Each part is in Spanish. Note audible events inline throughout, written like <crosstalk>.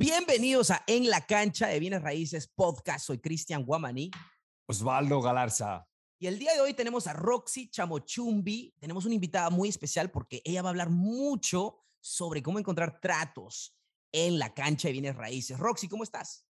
Bienvenidos a En la Cancha de Bienes Raíces Podcast. Soy Cristian Guamaní. Osvaldo Galarza. Y el día de hoy tenemos a Roxy Chamochumbi. Tenemos una invitada muy especial porque ella va a hablar mucho sobre cómo encontrar tratos en la cancha de bienes raíces. Roxy, ¿cómo estás?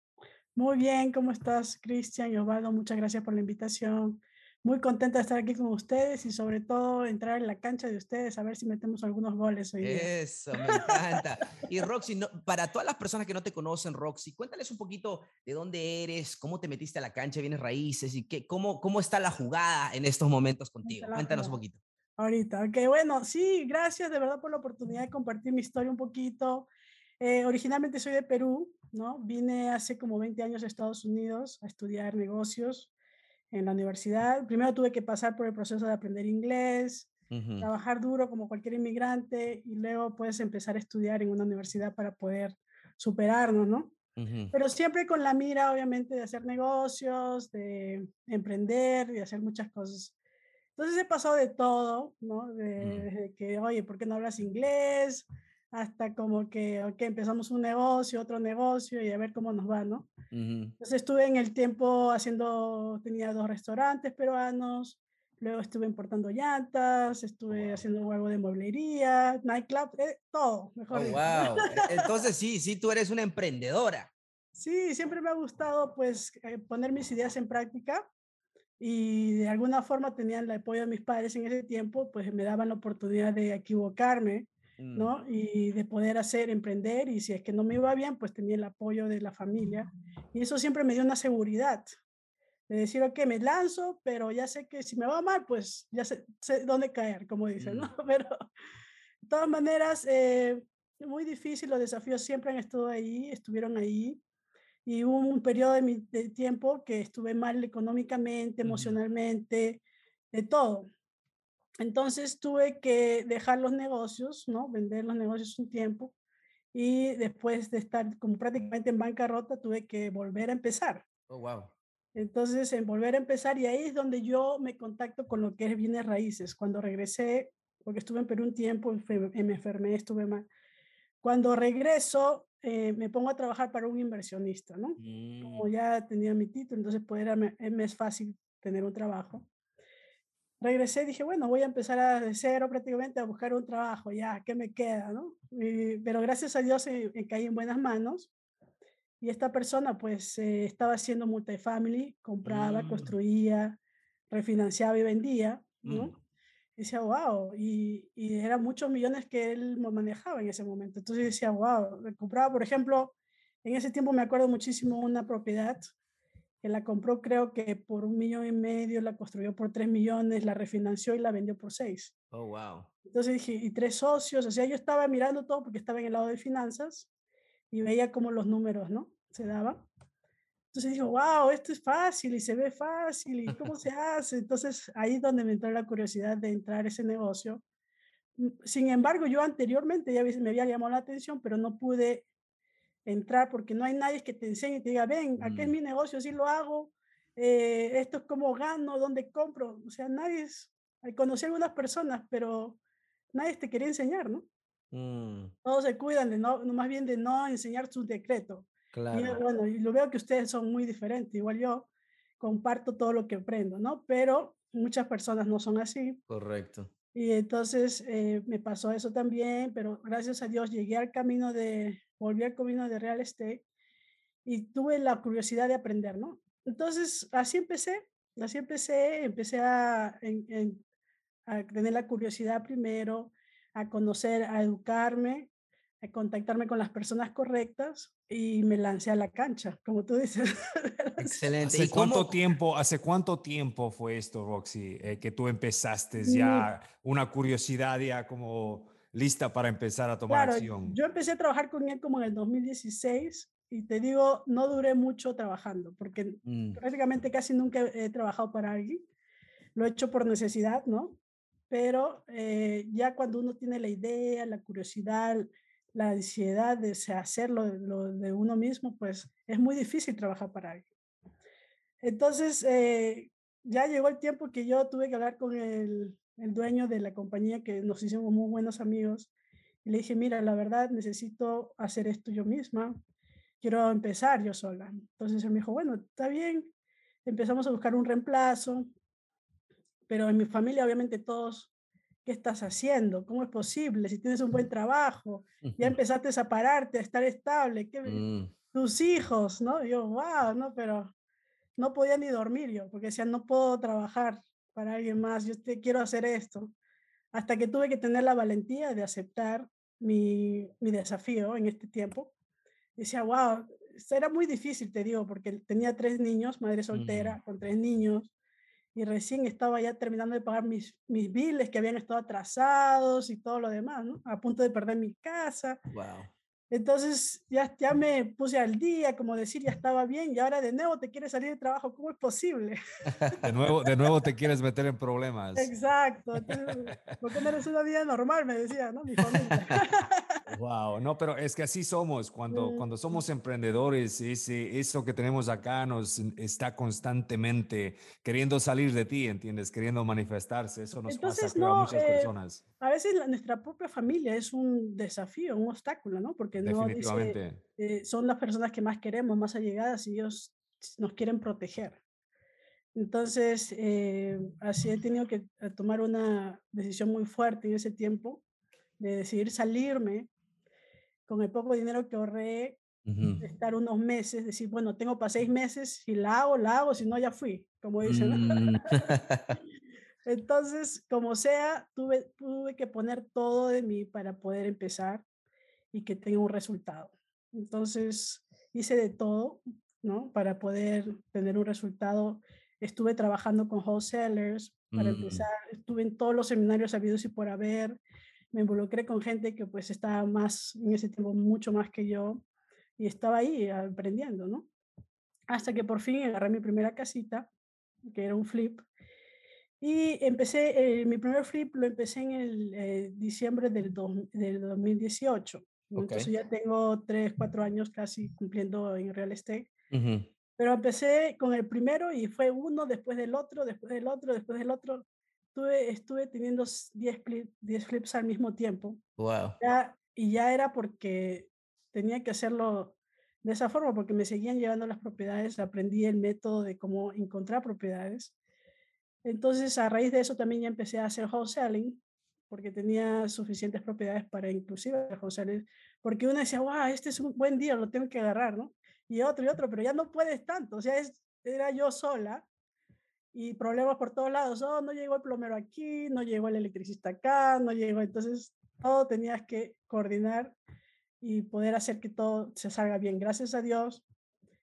Muy bien, ¿cómo estás, Cristian y Osvaldo? Muchas gracias por la invitación muy contenta de estar aquí con ustedes y sobre todo entrar en la cancha de ustedes a ver si metemos algunos goles hoy Eso, me encanta. y Roxy, para todas las personas que no te conocen, Roxy, cuéntales un poquito de dónde eres, cómo te metiste a la cancha, vienes raíces y qué, cómo, cómo está la jugada en estos momentos contigo. Cuéntanos un poquito. Ahorita, ok, bueno, sí, gracias de verdad por la oportunidad de compartir mi historia un poquito. Eh, originalmente soy de Perú, ¿no? Vine hace como 20 años a Estados Unidos a estudiar negocios en la universidad. Primero tuve que pasar por el proceso de aprender inglés, trabajar duro como cualquier inmigrante y luego puedes empezar a estudiar en una universidad para poder superarnos, ¿no? Pero siempre con la mira, obviamente, de hacer negocios, de emprender y hacer muchas cosas. Entonces he pasado de todo, ¿no? De, que, oye, ¿por qué no hablas inglés? Hasta como que, ok, empezamos un negocio, otro negocio y a ver cómo nos va, ¿no? Entonces estuve en el tiempo haciendo, tenía dos restaurantes peruanos, luego estuve importando llantas, estuve haciendo algo de mueblería, nightclub, eh, todo, mejor oh, wow. <laughs> Entonces sí, sí, tú eres una emprendedora. Sí, siempre me ha gustado pues eh, poner mis ideas en práctica y de alguna forma tenían el apoyo de mis padres en ese tiempo, pues me daban la oportunidad de equivocarme. ¿No? Y de poder hacer, emprender, y si es que no me iba bien, pues tenía el apoyo de la familia. Y eso siempre me dio una seguridad de decir, ok, me lanzo, pero ya sé que si me va mal, pues ya sé, dónde caer, como dicen, ¿no? Mm. <laughs> Pero de todas maneras, eh, muy difícil, los desafíos siempre han estado ahí, estuvieron ahí. Y hubo un periodo de, mi, de tiempo que estuve mal económicamente, emocionalmente, de todo. Entonces tuve que dejar los negocios, ¿no? Vender los negocios un tiempo y después de estar como prácticamente en bancarrota tuve que volver a empezar. Oh, wow. Entonces, en volver a empezar y ahí es donde yo me contacto con lo que es bienes raíces. Cuando regresé, porque estuve en Perú un tiempo, me enfermé, estuve mal. Cuando regreso, eh, me pongo a trabajar para un inversionista, ¿no? Como mm. ya tenía mi título, entonces pues era, me es fácil tener un trabajo regresé y dije, bueno, voy a empezar a de cero prácticamente a buscar un trabajo, ya, ¿qué me queda? ¿no? pero gracias a Dios eh, caí en buenas manos y esta persona pues eh, estaba haciendo multifamily, compraba, mm. construía, refinanciaba y vendía, ¿no? Mm. Y decía, wow, y, y eran muchos millones que él manejaba en ese momento. Entonces decía, wow, compraba, por ejemplo, en ese tiempo me acuerdo muchísimo una propiedad que la compró creo que por un millón y medio, la construyó por tres millones, la refinanció y la vendió por seis. Oh, wow. Entonces dije, y tres socios, o sea, yo estaba mirando todo porque estaba en el lado de finanzas y veía cómo los números, ¿no? Se daban. Entonces dije, wow, esto es fácil y se ve fácil y cómo se hace. Entonces ahí es donde me entró la curiosidad de entrar a ese negocio. Sin embargo, yo anteriormente ya me había llamado la atención, pero no pude entrar porque no hay nadie que te enseñe y te diga, ven, aquí es mm. mi negocio, así lo hago, eh, esto es como gano, dónde compro. O sea, nadie es, conocí a algunas personas, pero nadie te quería enseñar, ¿no? Mm. Todos se cuidan de no, más bien de no enseñar su decreto. Claro. Y bueno, y lo veo que ustedes son muy diferentes, igual yo comparto todo lo que aprendo, ¿no? Pero muchas personas no son así. Correcto. Y entonces eh, me pasó eso también, pero gracias a Dios llegué al camino de, volví al camino de real estate y tuve la curiosidad de aprender, ¿no? Entonces, así empecé, así empecé, empecé a, a tener la curiosidad primero, a conocer, a educarme, a contactarme con las personas correctas y me lancé a la cancha, como tú dices. <laughs> Excelente. ¿Hace cuánto tiempo, hace cuánto tiempo fue esto, Roxy, eh, que tú empezaste ya una curiosidad ya como lista para empezar a tomar acción? Yo empecé a trabajar con él como en el 2016 y te digo, no duré mucho trabajando porque mm. prácticamente casi nunca he trabajado para alguien. Lo he hecho por necesidad, ¿no? Pero eh, ya cuando uno tiene la idea, la curiosidad, la ansiedad de hacerlo lo de uno mismo, pues es muy difícil trabajar para alguien. Entonces, eh, ya llegó el tiempo que yo tuve que hablar con el, el dueño de la compañía que nos hicimos muy buenos amigos y le dije, mira, la verdad necesito hacer esto yo misma. quiero empezar yo sola. Entonces él me dijo, bueno, está bien. Empezamos a buscar un reemplazo, pero en mi familia obviamente todos, ¿qué estás haciendo? ¿Cómo es posible? Si tienes un buen trabajo, ya empezaste a pararte, a estar estable, ¿qué, mm. tus hijos, ¿no? yo, wow, ¿no? Pero no podía ni dormir yo, porque decía, no puedo trabajar para alguien más, yo te quiero hacer esto. Hasta que tuve que tener la valentía de aceptar mi, mi desafío en este tiempo. Decía, wow, era muy difícil, te digo, porque tenía tres niños, madre soltera, con tres niños, y recién estaba ya terminando de pagar mis, mis biles que habían estado atrasados y todo lo demás, ¿no? A punto de perder mi casa. Wow. Entonces ya, ya me puse al día, como decir, ya estaba bien y ahora de nuevo te quieres salir de trabajo, ¿cómo es posible? <laughs> De nuevo, de nuevo te quieres meter en problemas. Exacto. porque no eres una vida normal? Me decía, ¿no? Mi familia. <laughs> Wow, no, pero es que así somos. Cuando, cuando somos emprendedores, ese, eso que tenemos acá nos está constantemente queriendo salir de ti, ¿entiendes? Queriendo manifestarse. Eso nos pasa a muchas eh, personas. A veces nuestra propia familia es un desafío, un obstáculo, ¿no? Porque no dice, eh, son las personas que más queremos, más allegadas y ellos nos quieren proteger. Entonces, eh, así he tenido que tomar una decisión muy fuerte en ese tiempo de decidir salirme con el poco dinero que ahorré, estar unos meses, decir, bueno, tengo para seis meses, si la hago, la hago, si no, ya fui, como dicen. Mm. <laughs> <laughs> Entonces, como sea, tuve, tuve que poner todo de mí para poder empezar y que tenga un resultado. Entonces, hice de todo, ¿no? Para poder tener un resultado. Estuve trabajando con wholesalers para mm. empezar, estuve en todos los seminarios habidos y por haber, me involucré con gente que pues estaba más, en ese tiempo, mucho más que yo, y estaba ahí aprendiendo, ¿no? Hasta que por fin agarré mi primera casita, que era un flip, y empecé, eh, mi primer flip lo empecé en el eh, diciembre del, del 2018. Entonces ya tengo tres, cuatro años casi cumpliendo en real estate. Pero empecé con el primero y fue uno después del otro, después del otro, después del otro. Tuve, estuve teniendo 10 10 flips al mismo tiempo. Wow. y ya era porque tenía que hacerlo de esa forma, porque me seguían llevando las propiedades, aprendí el método de cómo encontrar propiedades. Entonces, a raíz de eso también ya empecé a hacer wholesaling, porque tenía suficientes propiedades para inclusive wholesaling, porque uno decía, wow, este es un buen día, lo tengo que agarrar, ¿no? Y otro y otro, pero ya no puedes tanto, o sea, es, era yo sola y problemas por todos lados. Oh, no llegó el plomero aquí, no llegó el electricista acá, no llegó. Entonces, todo tenías que coordinar y poder hacer que todo se salga bien. Gracias a Dios,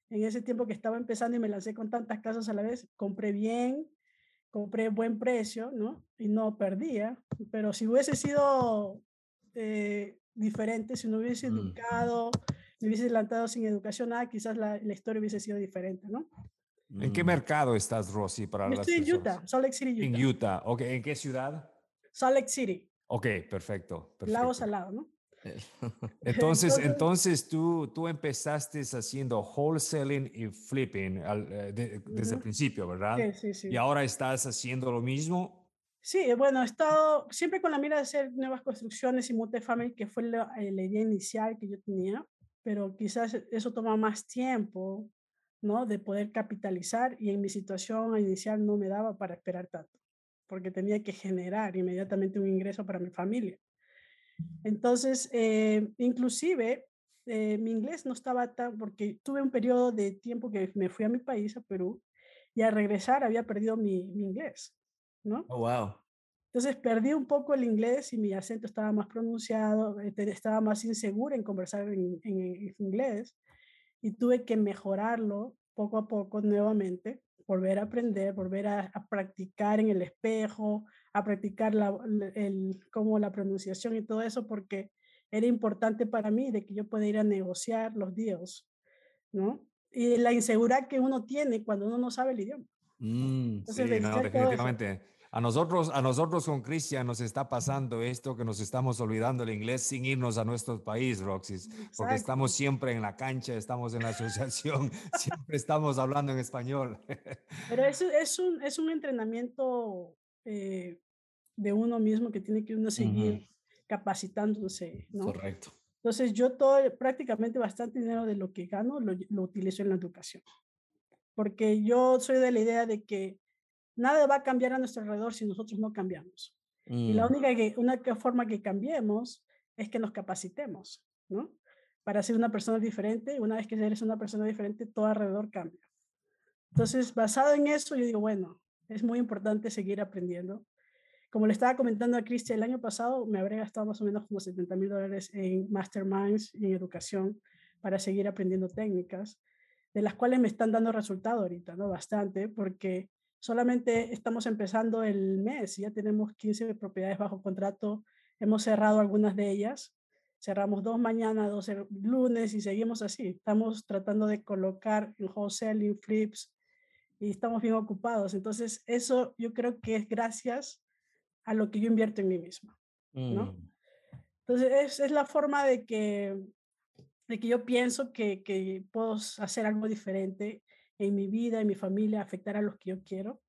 en ese tiempo que estaba empezando y me lancé con tantas casas a la vez, compré bien, compré buen precio, ¿no? Y no perdía. Pero si hubiese sido eh, diferente, si no hubiese educado, me hubiese adelantado sin educación, nada, quizás la, la historia hubiese sido diferente, ¿no? ¿En qué mm. mercado estás, Rosy? Para Yo estoy en Utah, Salt Lake City, Utah. En Utah, ok. ¿En qué ciudad? Salt Lake City. Ok, perfecto. perfecto. Lago Salado, ¿no? <laughs> Entonces, entonces tú, tú empezaste haciendo wholesaling y flipping eh, desde el principio, ¿verdad? Sí, sí, sí. Y ahora estás haciendo lo mismo. Sí, bueno, he estado siempre con la mira de hacer nuevas construcciones y multifamily, que fue la, eh, la idea inicial que yo tenía, pero quizás eso toma más tiempo ¿no? De poder capitalizar y en mi situación inicial no me daba para esperar tanto, porque tenía que generar inmediatamente un ingreso para mi familia. Entonces, eh, inclusive, eh, mi inglés no estaba tan, porque tuve un periodo de tiempo que me fui a mi país, a Perú, y al regresar había perdido mi, mi inglés, ¿no? Oh, wow. Entonces perdí un poco el inglés y mi acento estaba más pronunciado, este, estaba más insegura en conversar en, en inglés y tuve que mejorarlo poco a poco nuevamente, volver a aprender, volver a, practicar en el espejo, a practicar la, el, como la pronunciación y todo eso, porque era importante para mí de que yo pueda ir a negociar los días, ¿no? Y la inseguridad que uno tiene cuando uno no sabe el idioma. Mm, sí, no, definitivamente. A nosotros, a nosotros con Cristian nos está pasando esto que nos estamos olvidando el inglés sin irnos a nuestro país, Roxys, porque estamos siempre en la cancha, estamos en la asociación, <laughs> siempre estamos hablando en español. Pero es, es, un, es un entrenamiento eh, de uno mismo que tiene que uno seguir capacitándose, ¿no? Correcto. Entonces yo todo, prácticamente bastante dinero de lo que gano lo, lo utilizo en la educación. Porque yo soy de la idea de que nada va a cambiar a nuestro alrededor si nosotros no cambiamos. Y la mm. única, que, única forma que cambiemos es que nos capacitemos, ¿no? Para ser una persona diferente. Una vez que eres una persona diferente, todo alrededor cambia. Entonces, basado en eso, yo digo, bueno, es muy importante seguir aprendiendo. Como le estaba comentando a Cristian, el año pasado me habré gastado más o menos como 70 mil dólares en masterminds y en educación para seguir aprendiendo técnicas, de las cuales me están dando resultado ahorita, ¿no? Bastante, porque solamente estamos empezando el mes, ya tenemos 15 propiedades bajo contrato, hemos cerrado algunas de ellas, cerramos dos mañana, dos el lunes y seguimos así. Estamos tratando de colocar en wholesaling, flips y estamos bien ocupados. Entonces, eso yo creo que es gracias a lo que yo invierto en mí misma, ¿no? Mm. Entonces, es, es, la forma de que, de que yo pienso que, que puedo hacer algo diferente en mi vida, en mi familia, afectar a los que yo quiero.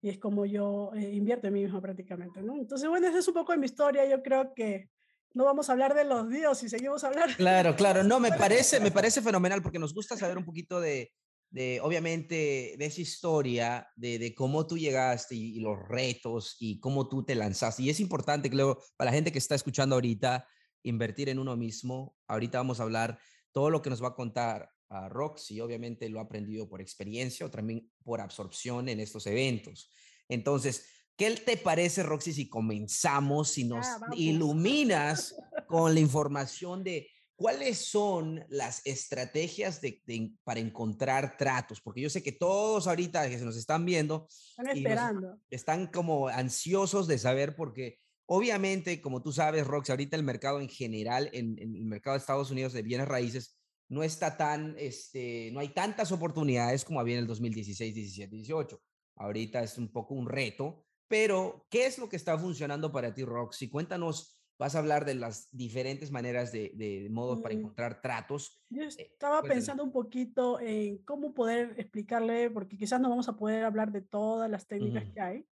Y es como yo eh, invierto en mí mismo prácticamente, ¿no? Entonces, bueno, esa es un poco de mi historia. Yo creo que no vamos a hablar de los dios y seguimos hablando. Claro, claro. No, me parece, me parece fenomenal porque nos gusta saber un poquito de, de obviamente, de esa historia, de, de cómo tú llegaste y, los retos y cómo tú te lanzaste. Y es importante, creo, para la gente que está escuchando ahorita, invertir en uno mismo. Ahorita vamos a hablar todo lo que nos va a contar a Roxy, obviamente lo ha aprendido por experiencia o también por absorción en estos eventos. Entonces, ¿qué te parece, Roxy, si comenzamos, si nos iluminas con la <laughs> información de cuáles son las estrategias de, para encontrar tratos? Porque yo sé que todos ahorita que se nos están viendo, están esperando. están como ansiosos de saber porque... Obviamente, como tú sabes, Roxy, ahorita el mercado en general, en, en el mercado de Estados Unidos de bienes raíces, no está tan, este, no hay tantas oportunidades como había en el 2016, 17, 18. Ahorita es un poco un reto, pero ¿qué es lo que está funcionando para ti, Roxy? Cuéntanos, vas a hablar de las diferentes maneras de, de, modos para mm. encontrar tratos. Yo eh, estaba pensando un poquito en cómo poder explicarle, porque quizás no vamos a poder hablar de todas las técnicas que hay,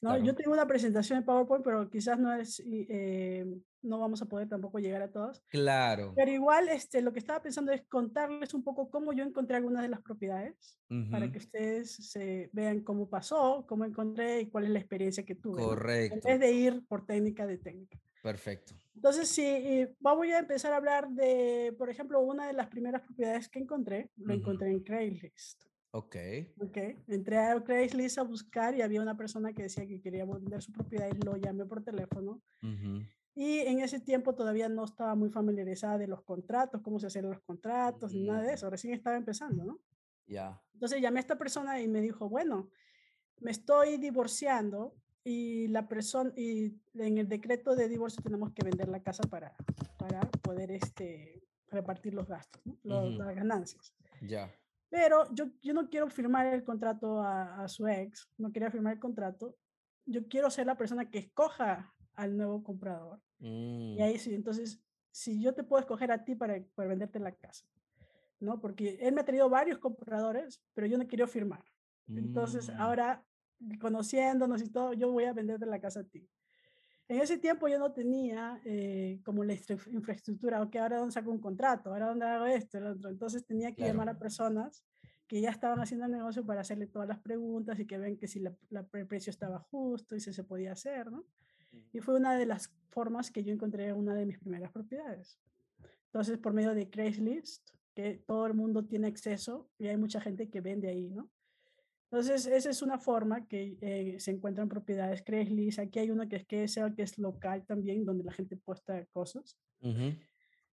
¿no? Yo tengo una presentación en PowerPoint, pero quizás no es, eh, no vamos a poder tampoco llegar a todas. Claro. Pero igual, este, lo que estaba pensando es contarles un poco cómo yo encontré algunas de las propiedades, para que ustedes se vean cómo pasó, cómo encontré y cuál es la experiencia que tuve. Correcto. En vez de ir por técnica de técnica. Perfecto. Entonces, sí, voy a empezar a hablar de, por ejemplo, una de las primeras propiedades que encontré, lo encontré en Craigslist. Ok. Ok. Entré a Craigslist a buscar y había una persona que decía que quería vender su propiedad y lo llamé por teléfono. Y en ese tiempo todavía no estaba muy familiarizada de los contratos, cómo se hacían los contratos, ni nada de eso. Recién estaba empezando, ¿no? Ya. Entonces llamé a esta persona y me dijo, bueno, me estoy divorciando y la persona y en el decreto de divorcio tenemos que vender la casa para, para poder este, repartir los gastos, ¿no? las ganancias. Ya. Pero yo, yo no quiero firmar el contrato a, su ex, no quería firmar el contrato. Yo quiero ser la persona que escoja al nuevo comprador. Y mm. ahí sí, entonces, si yo te puedo escoger a ti para, para venderte la casa, ¿no? Porque él me ha traído varios compradores, pero yo no quiero firmar. Entonces, mm. ahora, conociéndonos y todo, yo voy a venderte la casa a ti. En ese tiempo yo no tenía eh, como la infraestructura, ok, ahora dónde saco un contrato, ahora dónde hago esto, el otro. Entonces tenía que llamar a personas que ya estaban haciendo el negocio para hacerle todas las preguntas y que ven que si la, el precio estaba justo y si se podía hacer, ¿no? Y fue una de las formas que yo encontré una de mis primeras propiedades. Entonces, por medio de Craigslist, que todo el mundo tiene acceso y hay mucha gente que vende ahí, ¿no? Entonces, esa es una forma que eh, se encuentran propiedades Craigslist. Aquí hay una que es que es, que es local también, donde la gente posta cosas.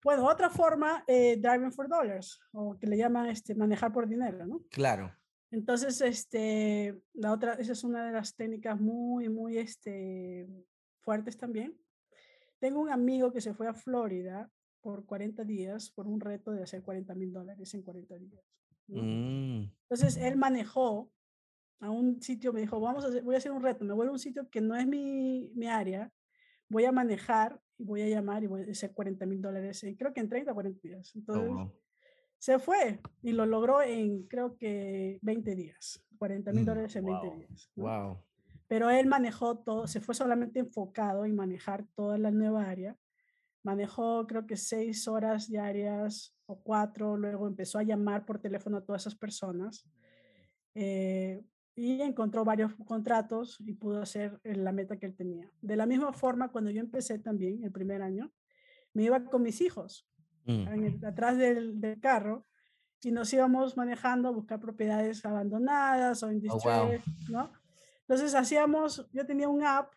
Bueno, otra forma, eh, driving for dollars, o que le llaman este, manejar por dinero, ¿no? Claro. Entonces, este, la otra, esa es una de las técnicas muy, muy este, fuertes también. Tengo un amigo que se fue a Florida por 40 días por un reto de hacer 40 mil dólares en 40 días. Mm. Entonces, él manejó a un sitio, me dijo, vamos a hacer, voy a hacer un reto, me voy a un sitio que no es mi, mi área, voy a manejar y voy a llamar y voy a hacer 40 mil dólares, creo que en 30 o 40 días. Oh, Entonces, se fue y lo logró en, creo que 20 días, 40 mil mm, dólares en 20 días. Wow. Pero él manejó todo, se fue solamente enfocado en manejar toda la nueva área manejó creo que seis horas diarias o cuatro, luego empezó a llamar por teléfono a todas esas personas eh, y encontró varios contratos y pudo hacer eh, la meta que él tenía. De la misma forma, cuando yo empecé también, el primer año, me iba con mis hijos mm. atrás del, del, carro y nos íbamos manejando a buscar propiedades abandonadas o en oh, ¿no? Entonces hacíamos, yo tenía un app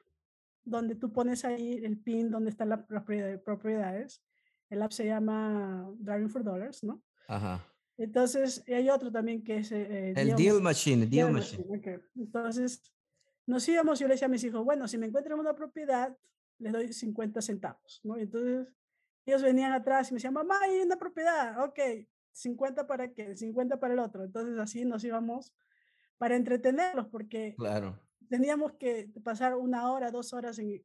donde tú pones ahí el pin donde están las propiedades. El app se llama Driving for Dollars, ¿no? Ajá. Entonces, hay otro también que es... Eh, el Deal, Machine, Deal, Machine. Entonces, nos íbamos, yo le decía a mis hijos, bueno, si me encuentran una propiedad, les doy 50 centavos, ¿no? Entonces, ellos venían atrás y me decían, mamá, hay una propiedad, ok, 50 para qué, 50 para el otro. Entonces, así nos íbamos para entretenerlos, porque claro teníamos que pasar una hora, dos horas en,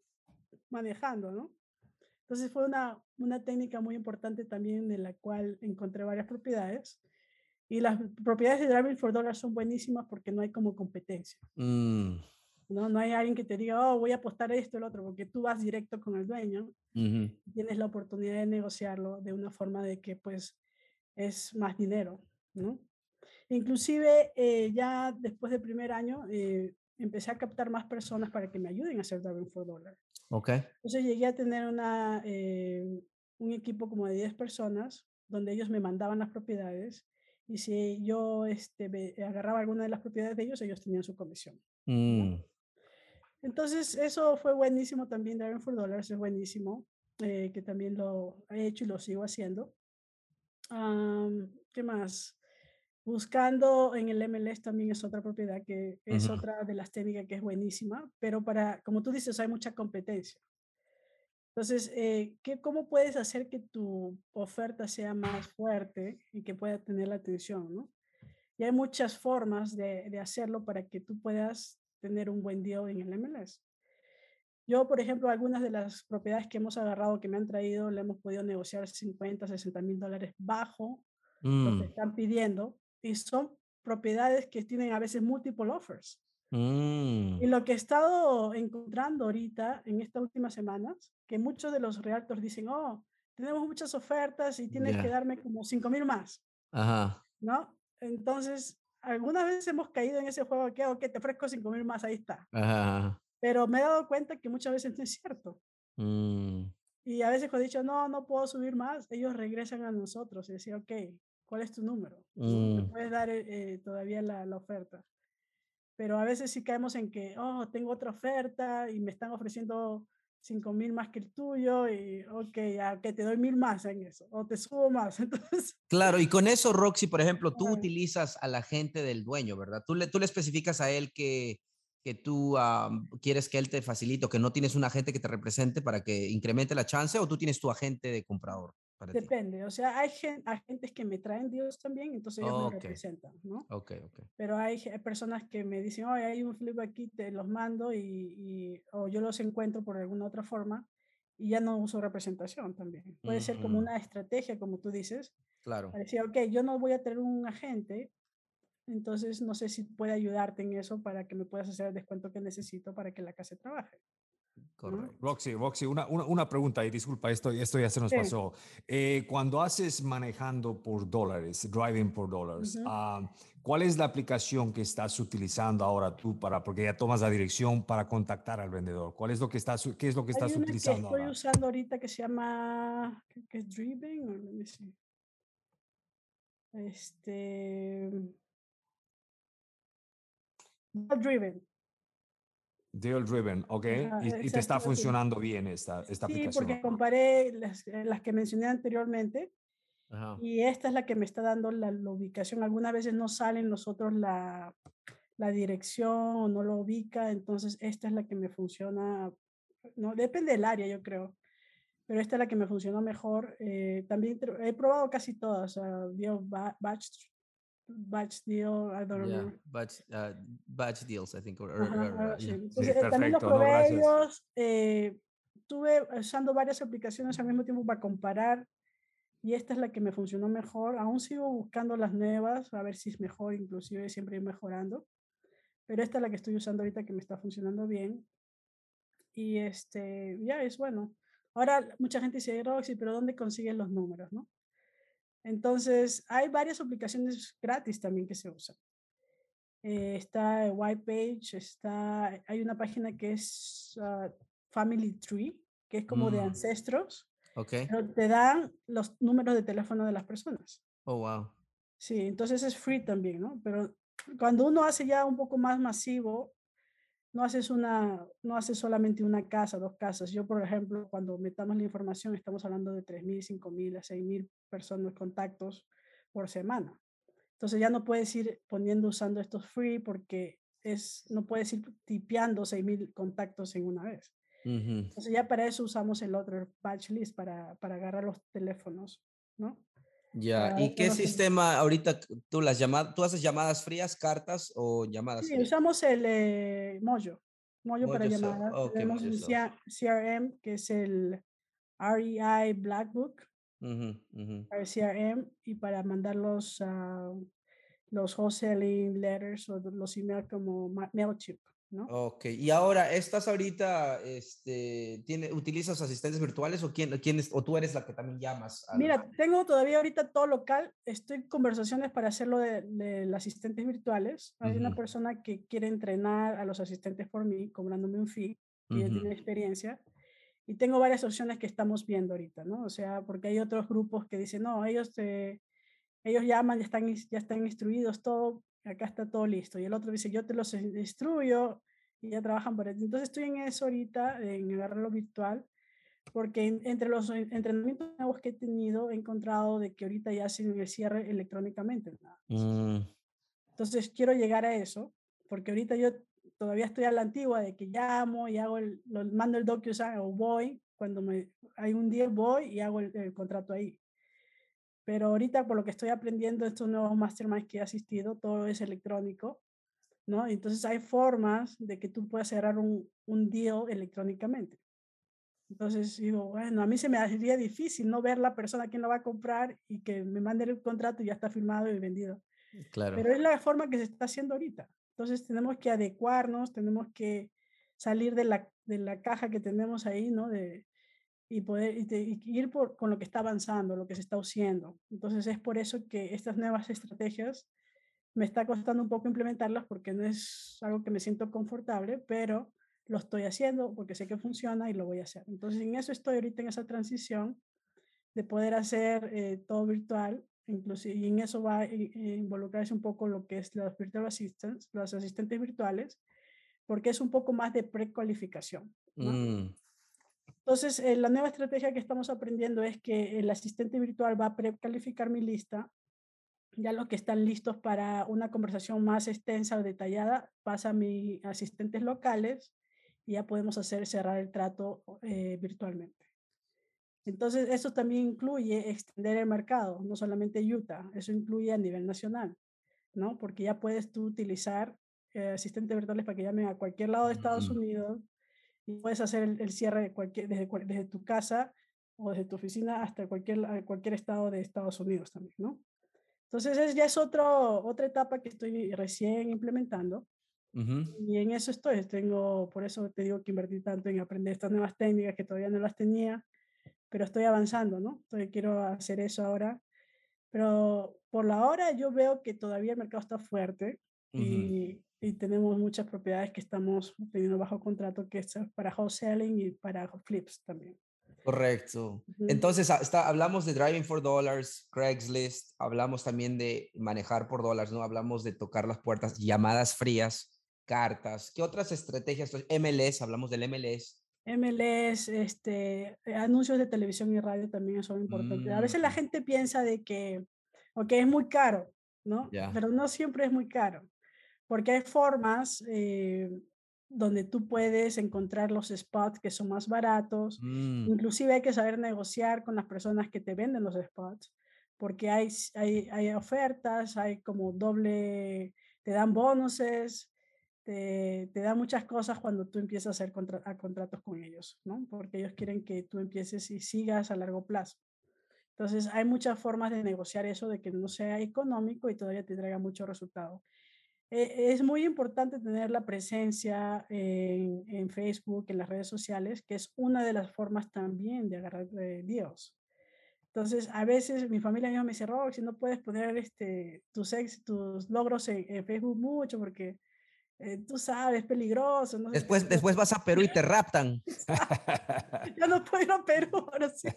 manejando, ¿no? Entonces fue una, una técnica muy importante también de la cual encontré varias propiedades. Y las propiedades de Driving for Dollars son buenísimas porque no hay como competencia. Mm. ¿no? no hay alguien que te diga, oh, voy a apostar esto, el otro, porque tú vas directo con el dueño. Tienes la oportunidad de negociarlo de una forma de que pues es más dinero, ¿no? Inclusive eh, ya después del primer año eh, empecé a captar más personas para que me ayuden a hacer Driving for Dollar. Ok. Entonces llegué a tener una, eh, un equipo como de 10 personas donde ellos me mandaban las propiedades y si yo este, agarraba alguna de las propiedades de ellos, ellos tenían su comisión. Mm. Entonces eso fue buenísimo también, Driving for Dollars es buenísimo, eh, que también lo he hecho y lo sigo haciendo. ¿Qué más? Buscando en el MLS también es otra propiedad que es otra de las técnicas que es buenísima, pero para, como tú dices, hay mucha competencia. Entonces, eh, ¿qué, ¿cómo puedes hacer que tu oferta sea más fuerte y que pueda tener la atención? ¿no? Y hay muchas formas de, de hacerlo para que tú puedas tener un buen día en el MLS. Yo, por ejemplo, algunas de las propiedades que hemos agarrado, que me han traído, le hemos podido negociar 50, 60 mil dólares bajo lo que mm. están pidiendo y son propiedades que tienen a veces multiple offers. Mm. Y lo que he estado encontrando ahorita en estas últimas semanas, que muchos de los realtors dicen, oh, tenemos muchas ofertas y tienes que darme como 5 mil más. Ajá. ¿No? Entonces, algunas veces hemos caído en ese juego que, ok, te ofrezco 5 mil más, ahí está. Ajá. Pero me he dado cuenta que muchas veces no es cierto. Mm. Y a veces cuando he dicho, no, no puedo subir más, ellos regresan a nosotros y decir, ok, ¿Cuál es tu número? Mm. puedes dar eh, eh, todavía la, la, oferta. Pero a veces sí caemos en que, oh, tengo otra oferta y me están ofreciendo 5 mil más que el tuyo y, ok, ya que te doy mil más en eso, o te subo más. <laughs> Entonces, claro, y con eso, Roxy, por ejemplo, tú utilizas a la gente del dueño, ¿verdad? Tú le, tú le especificas a él que, que tú quieres que él te facilite o que no tienes un agente que te represente para que incremente la chance o tú tienes tu agente de comprador. Depende, o sea, hay agentes que me traen Dios también, entonces ellos me representan, ¿no? Ok, ok. Pero hay personas que me dicen, oye, hay un flip aquí, te los mando y, o yo los encuentro por alguna otra forma y ya no uso representación también. Puede ser como una estrategia, como tú dices. Claro. Para decir, ok, yo no voy a tener un agente, entonces no sé si puede ayudarte en eso para que me puedas hacer el descuento que necesito para que la casa trabaje. Correcto. Roxy, Roxy una, una, una, pregunta y disculpa, esto, esto ya se nos pasó. Eh, cuando haces manejando por dólares, driving por dólares, ah, ¿cuál es la aplicación que estás utilizando ahora tú para, porque ya tomas la dirección para contactar al vendedor? ¿Cuál es lo que estás, qué es lo que estás una utilizando? Que estoy usando ahorita que se llama, ¿qué es Driven? O Este. Driven. Deal Driven, ok. y, te está funcionando bien esta, esta sí, aplicación. Sí, porque comparé las, las, que mencioné anteriormente y esta es la que me está dando la, ubicación. Algunas veces no salen nosotros la, la dirección o no lo ubica, entonces esta es la que me funciona. No, depende del área, yo creo. Pero esta es la que me funcionó mejor. Eh, también he probado casi todas. Uh, Batch batch deal, I don't yeah, Batch, uh, batch deals, I think. Or, también lo probé ellos. Eh, estuve usando varias aplicaciones al mismo tiempo para comparar y esta es la que me funcionó mejor. Aún sigo buscando las nuevas, a ver si es mejor, inclusive siempre ir mejorando. Pero esta es la que estoy usando ahorita que me está funcionando bien. Y este, ya es bueno. Ahora mucha gente dice, Roxy, pero ¿dónde consigues los números, no? Entonces, hay varias aplicaciones gratis también que se usan. Eh, está White Page, está, hay una página que es ah, Family Tree, que es como de mm. ancestros. Ok. Pero te dan los números de teléfono de las personas. Oh, wow. Sí, entonces es free también, ¿no? Pero cuando uno hace ya un poco más masivo, no haces una, no haces solamente una casa, dos casas. Yo, por ejemplo, cuando metamos la información, estamos hablando de 3.000, 5.000 a 6.000 personas, contactos por semana. Entonces ya no puedes ir poniendo, usando estos free porque es, no puedes ir tipeando 6.000 contactos en una vez. Entonces ya para eso usamos el otro batch list para, para agarrar los teléfonos, ¿no? Ya, ¿y qué sistema ahorita tú las llamadas, tú haces llamadas frías, cartas o llamadas sí, usamos el eh, Mojo, Mojo, para llamadas. Tenemos el CRM, que es el REI Black Book, para el CRM y para mandar los, los wholesaling letters o los emails como MailChimp. ¿No? Ok, y ahora, ¿estás ahorita, este, tiene, utilizas asistentes virtuales o, quién, quién o tú eres la que también llamas? Mira, tengo todavía ahorita todo local, estoy en conversaciones para hacerlo de, de asistentes virtuales. Hay una persona que quiere entrenar a los asistentes por mí, cobrándome un fee, que ya tiene experiencia. Y tengo varias opciones que estamos viendo ahorita, ¿no? O sea, porque hay otros grupos que dicen, no, ellos, te, ellos llaman, ya están, ya están instruidos, todo, acá está todo listo. Y el otro dice, yo te los instruyo y ya trabajan por eso. Entonces estoy en eso ahorita, en agarrarlo virtual, porque entre los entrenamientos nuevos que he tenido, he encontrado de que ahorita ya hacen el cierre electrónicamente. Mm. Entonces quiero llegar a eso, porque ahorita yo todavía estoy a la antigua de que llamo y hago el, lo, mando el DocuSign o voy, cuando me, hay un día voy y hago el, el contrato ahí. Pero ahorita, por lo que estoy aprendiendo, estos nuevos masterminds que he asistido, todo es electrónico, ¿no? Entonces hay formas de que tú puedas cerrar un, un deal electrónicamente. Entonces digo, bueno, a mí se me haría difícil no ver la persona a quien lo va a comprar y que me mande el contrato y ya está firmado y vendido. Claro. Pero es la forma que se está haciendo ahorita. Entonces tenemos que adecuarnos, tenemos que salir de la, de la caja que tenemos ahí, ¿no? De, y poder ir por, con lo que está avanzando, lo que se está haciendo. Entonces es por eso que estas nuevas estrategias me está costando un poco implementarlas porque no es algo que me siento confortable, pero lo estoy haciendo porque sé que funciona y lo voy a hacer. Entonces en eso estoy ahorita en esa transición de poder hacer eh, todo virtual, inclusive, y en eso va a involucrarse un poco lo que es los virtual assistants, los asistentes virtuales, porque es un poco más de precualificación. ¿no? Mm. Entonces, eh, la nueva estrategia que estamos aprendiendo es que el asistente virtual va a precalificar mi lista. Ya los que están listos para una conversación más extensa o detallada, pasa a mis asistentes locales y ya podemos hacer cerrar el trato eh, virtualmente. Entonces, eso también incluye extender el mercado, no solamente Utah, eso incluye a nivel nacional, ¿no? Porque ya puedes tú utilizar eh, asistentes virtuales para que llamen a cualquier lado de Estados Unidos, y puedes hacer el, cierre de cualquier, desde, desde tu casa o desde tu oficina hasta cualquier, cualquier estado de Estados Unidos también, ¿no? Entonces es, ya es otro, otra etapa que estoy recién implementando y en eso estoy. Tengo, por eso te digo que invertí tanto en aprender estas nuevas técnicas que todavía no las tenía, pero estoy avanzando, ¿no? Entonces quiero hacer eso ahora. Pero por la hora yo veo que todavía el mercado está fuerte y, y tenemos muchas propiedades que estamos teniendo bajo contrato que es para wholesaling y para flips también. Correcto. Entonces, está, hablamos de driving for dollars, Craigslist, hablamos también de manejar por dólares, ¿no? Hablamos de tocar las puertas, llamadas frías, cartas. ¿Qué otras estrategias? MLS, hablamos del MLS. MLS, este, anuncios de televisión y radio también son importantes. A veces la mm. gente piensa de que, ok, es muy caro, ¿no? Pero no siempre es muy caro porque hay formas eh, donde tú puedes encontrar los spots que son más baratos. Mm. Inclusive hay que saber negociar con las personas que te venden los spots, porque hay, hay, hay ofertas, hay como doble, te dan bonuses, te, te, dan muchas cosas cuando tú empiezas a hacer a contratos con ellos, ¿no? Porque ellos quieren que tú empieces y sigas a largo plazo. Entonces, hay muchas formas de negociar eso, de que no sea económico y todavía te traiga mucho resultado. E, es muy importante tener la presencia en, en, Facebook, en las redes sociales, que es una de las formas también de agarrar Dios. Entonces, a veces mi familia me dice, si no puedes poner este, tus, ex, tus logros en, Facebook mucho porque eh, tú sabes, es peligroso. ¿no? Después, después vas a Perú y te raptan. <laughs> ya no puedo ir a Perú ahora sí.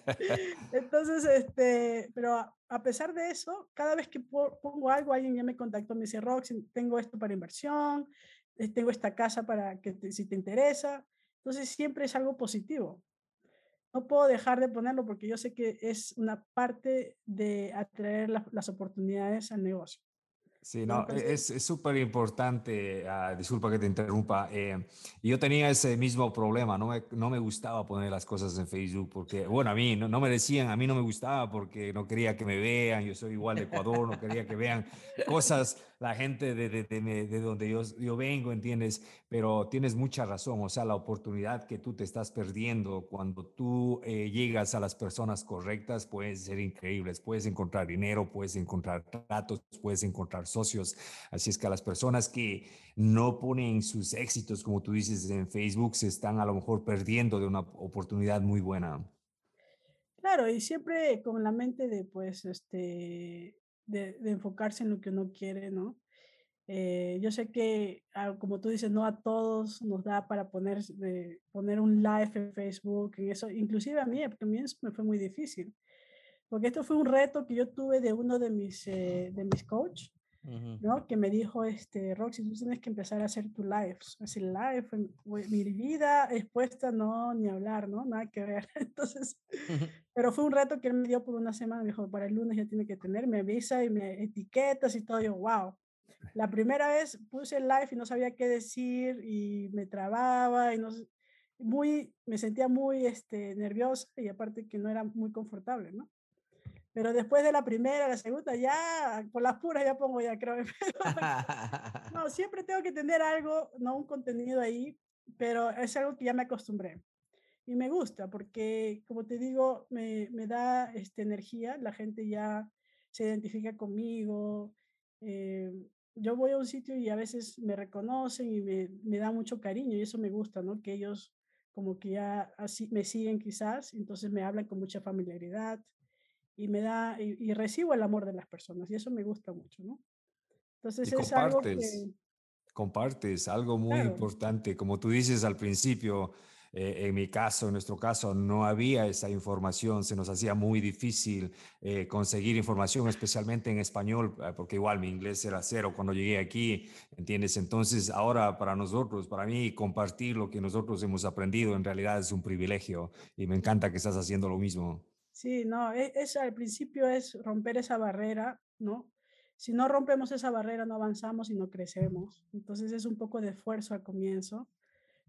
Entonces, este, pero a, pesar de eso, cada vez que pongo algo, alguien ya me contactó, me dice, Roxy, tengo esto para inversión, eh, tengo esta casa para que si te interesa. Entonces, siempre es algo positivo no puedo dejar de ponerlo porque yo sé que es una parte de atraer las oportunidades al negocio. Sí, no, e, es súper importante, ah, disculpa que te interrumpa, eh, yo tenía ese mismo problema, no me, no me gustaba poner las cosas en Facebook porque, bueno, a mí no, no, me decían, a mí no me gustaba porque no quería que me vean, yo soy igual de Ecuador, no quería que vean cosas la gente de, de, de, donde yo, yo, vengo, ¿entiendes? Pero tienes mucha razón, o sea, la oportunidad que tú te estás perdiendo cuando tú eh, llegas a las personas correctas puede ser increíbles, puedes encontrar dinero, puedes encontrar tratos, puedes encontrar socios, así es que a las personas que no ponen sus éxitos, como tú dices, en Facebook, se están a lo mejor perdiendo de una oportunidad muy buena. Claro, y siempre con la mente de, pues, este, de, enfocarse en lo que uno quiere, ¿no? Eh, yo sé que, ah, como tú dices, no a todos nos da para poner, de, poner un live en Facebook, y eso, inclusive a mí, porque a mí me fue muy difícil, porque esto fue un reto que yo tuve de uno de mis, eh, de mis coach, ¿no? Que me dijo, este, Roxy, tú tienes que empezar a hacer tu live. Así, live, mi vida expuesta, no, ni hablar, ¿no? Nada que ver. <laughs> Entonces, pero fue un reto que él me dio por una semana. Me dijo, para el lunes ya tiene que tener, me avisa y me etiquetas y todo. Yo, wow. La primera vez puse el live y no sabía qué decir y me trababa y no muy, me sentía muy este, nerviosa y aparte que no era muy confortable, ¿no? Pero después de la primera, la segunda, ya, por las puras ya pongo ya, creo. <laughs> <laughs> no, siempre tengo que tener algo, no un contenido ahí, pero es algo que ya me acostumbré. Y me gusta porque, como te digo, me, me da este, energía, la gente ya se identifica conmigo. Eh, yo voy a un sitio y a veces me reconocen y me, me da mucho cariño y eso me gusta, ¿no? Que ellos como que ya así me siguen quizás, entonces me hablan con mucha familiaridad y me da y, recibo el amor de las personas y eso me gusta mucho, ¿no? Entonces es algo que compartes algo muy importante, como tú dices al principio. Eh, en mi caso, en nuestro caso, no había esa información, se nos hacía muy difícil eh, conseguir información, especialmente en español, eh, porque igual mi inglés era cero cuando llegué aquí, ¿entiendes? Entonces, ahora para nosotros, para mí, compartir lo que nosotros hemos aprendido en realidad es un privilegio y me encanta que estás haciendo lo mismo. Sí, no, e, es, al principio es romper esa barrera, ¿no? Si no rompemos esa barrera, no avanzamos y no crecemos. Entonces es un poco de esfuerzo al comienzo,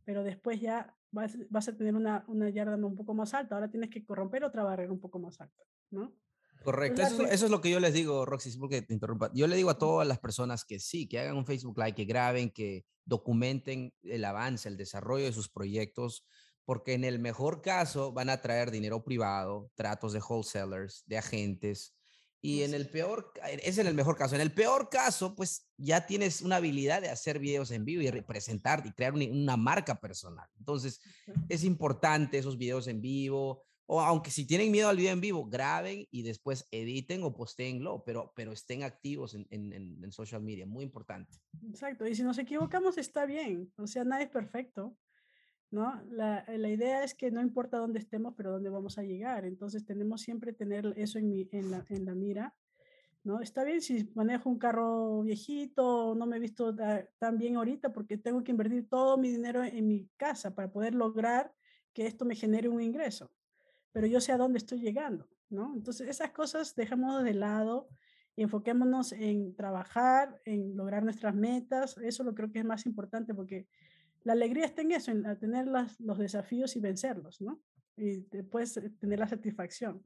pero después ya vas, vas a tener una, una yarda un poco más alta. Ahora tienes que romper otra barrera un poco más alta, ¿no? Correcto, eso, eso, es lo que yo les digo, Roxy, porque te interrumpa. Yo le digo a todas las personas que sí, que hagan un Facebook Live, que graben, que documenten el avance, el desarrollo de sus proyectos, porque en el mejor caso van a traer dinero privado, tratos de wholesalers, de agentes, y en el peor, es en el mejor caso. En el peor caso, pues ya tienes una habilidad de hacer videos en vivo y representar y crear una, marca personal. Entonces, es importante esos videos en vivo, o aunque si tienen miedo al video en vivo, graben y después editen o posteenlo, pero, pero estén activos en, en, en social media, muy importante. Exacto, y si nos equivocamos está bien, o sea, nadie es perfecto. ¿No? La, la, idea es que no importa dónde estemos, pero dónde vamos a llegar. Entonces tenemos siempre tener eso en, mi, en, la, en la mira, ¿no? Está bien si manejo un carro viejito, no me he visto tan bien ahorita porque tengo que invertir todo mi dinero en mi casa para poder lograr que esto me genere un ingreso. Pero yo sé a dónde estoy llegando, ¿no? Entonces esas cosas dejamos de lado y enfoquémonos en trabajar, en lograr nuestras metas. Eso lo creo que es más importante porque la alegría está en eso, en tener los desafíos y vencerlos, ¿no? Y después eh, tener la satisfacción.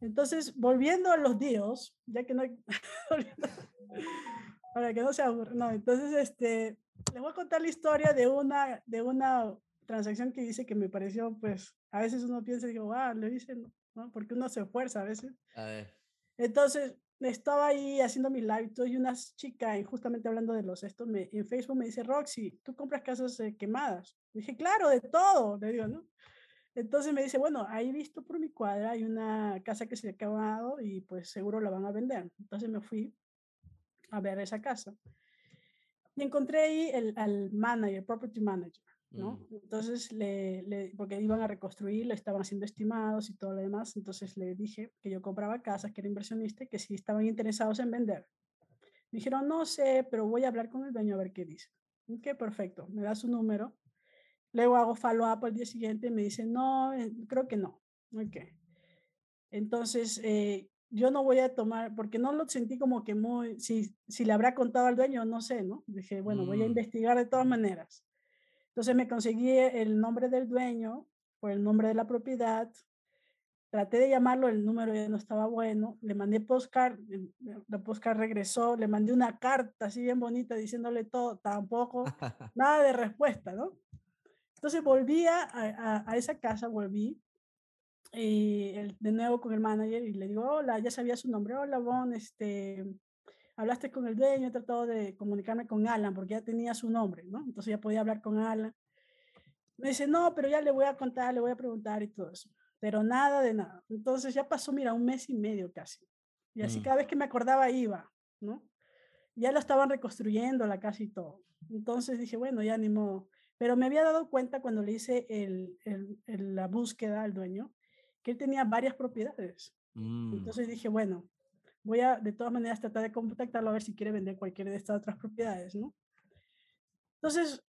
Entonces, volviendo a los dios, ya que no hay, <laughs> para que no se aburra, no, entonces, este, les voy a contar la historia de una, de una transacción que dice que me pareció, pues, a veces uno piensa y digo, ah, le dicen, ¿no? Porque uno se esfuerza a veces. A ver. Entonces, estaba ahí haciendo mi live y una chica, justamente hablando de los estos, me, en Facebook me dice, Roxy, ¿tú compras casas eh, quemadas? dije, claro, de todo, le digo, ¿no? Entonces me dice, bueno, ahí visto por mi cuadra, hay una casa que se ha acabado y pues seguro la van a vender. Entonces me fui a ver esa casa. Y encontré ahí el, al manager, property manager, ¿no? Mm. Entonces, le, le, porque iban a reconstruir, le estaban haciendo estimados y todo lo demás, entonces le dije que yo compraba casas, que era inversionista, que si estaban interesados en vender. Me dijeron, no sé, pero voy a hablar con el dueño a ver qué dice. Ok, perfecto, me da su número. Luego hago follow-up al día siguiente y me dice, no, eh, creo que no. Ok. Entonces, eh, yo no voy a tomar, porque no lo sentí como que muy, si, si le habrá contado al dueño, no sé, ¿no? Dije, bueno, voy a mm. investigar de todas maneras. Entonces me conseguí el nombre del dueño, por el nombre de la propiedad, traté de llamarlo, el número ya no estaba bueno, le mandé postcard, la postcard regresó, le mandé una carta así bien bonita diciéndole todo, tampoco, <laughs> nada de respuesta, ¿no? Entonces volví a, a, a esa casa, volví, y eh, de nuevo con el manager y le digo, hola, ya sabía su nombre, hola, Bon, este, hablaste con el dueño, he tratado de comunicarme con Alan porque ya tenía su nombre, ¿no? Entonces ya podía hablar con Alan. Me dice, no, pero ya le voy a contar, le voy a preguntar y todo eso. Pero nada de nada. Entonces ya pasó, mira, un mes y medio casi. Y así mm. cada vez que me acordaba iba, ¿no? Ya lo estaban reconstruyendo la casa y todo. Entonces dije, bueno, ya ni modo. Pero me había dado cuenta cuando le hice el, el, la búsqueda al dueño, que él tenía varias propiedades. Mm. Entonces dije, bueno, voy a de todas maneras tratar de contactarlo a ver si quiere vender cualquiera de estas otras propiedades, ¿no? Entonces,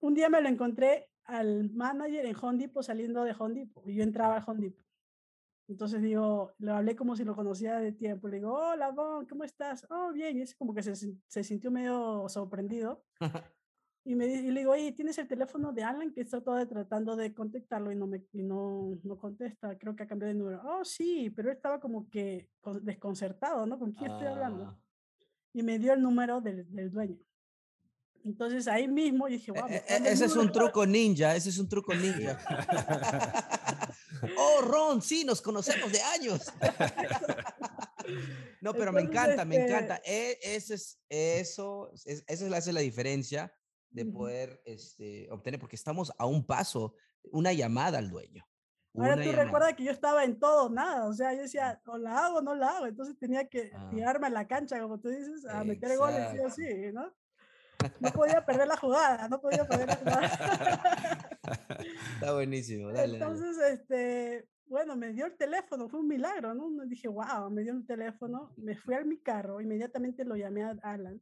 un día me lo encontré al manager en Home saliendo de Home y yo entraba al Home Entonces digo, le hablé como si lo conocía de tiempo. Le digo, hola, Bon, ¿cómo estás? Oh, bien. Y es como que se, se sintió medio sorprendido. <laughs> Y, me, y le digo, oye, ¿tienes el teléfono de Alan? Que está todo tratando de contactarlo y no me y no, no contesta. Creo que ha cambiado de número. Oh, sí, pero él estaba como que desconcertado, ¿no? ¿Con quién estoy hablando? Ah. Y me dio el número del, del dueño. Entonces ahí mismo dije, wow. E, e, ese es un truco ninja, ese es un truco ninja. <laughs> oh, Ron, sí, nos conocemos de años. <laughs> no, pero me encanta, me este encanta. E, ese es, eso, es, esa es la, la diferencia de poder este, obtener, porque estamos a un paso, una llamada al dueño. Ahora tú recuerdas que yo estaba en todo, nada, o sea, yo decía, o la hago o no la hago, entonces tenía que ah. tirarme a la cancha, como tú dices, a meter goles, sí o sí, ¿no? No podía perder la <laughs> jugada, no podía perder la jugada. <laughs> Está buenísimo, dale. Entonces, este, bueno, me dio el teléfono, fue un milagro, ¿no? Dije, wow, me dio el teléfono, me fui a mi carro, inmediatamente lo llamé a Alan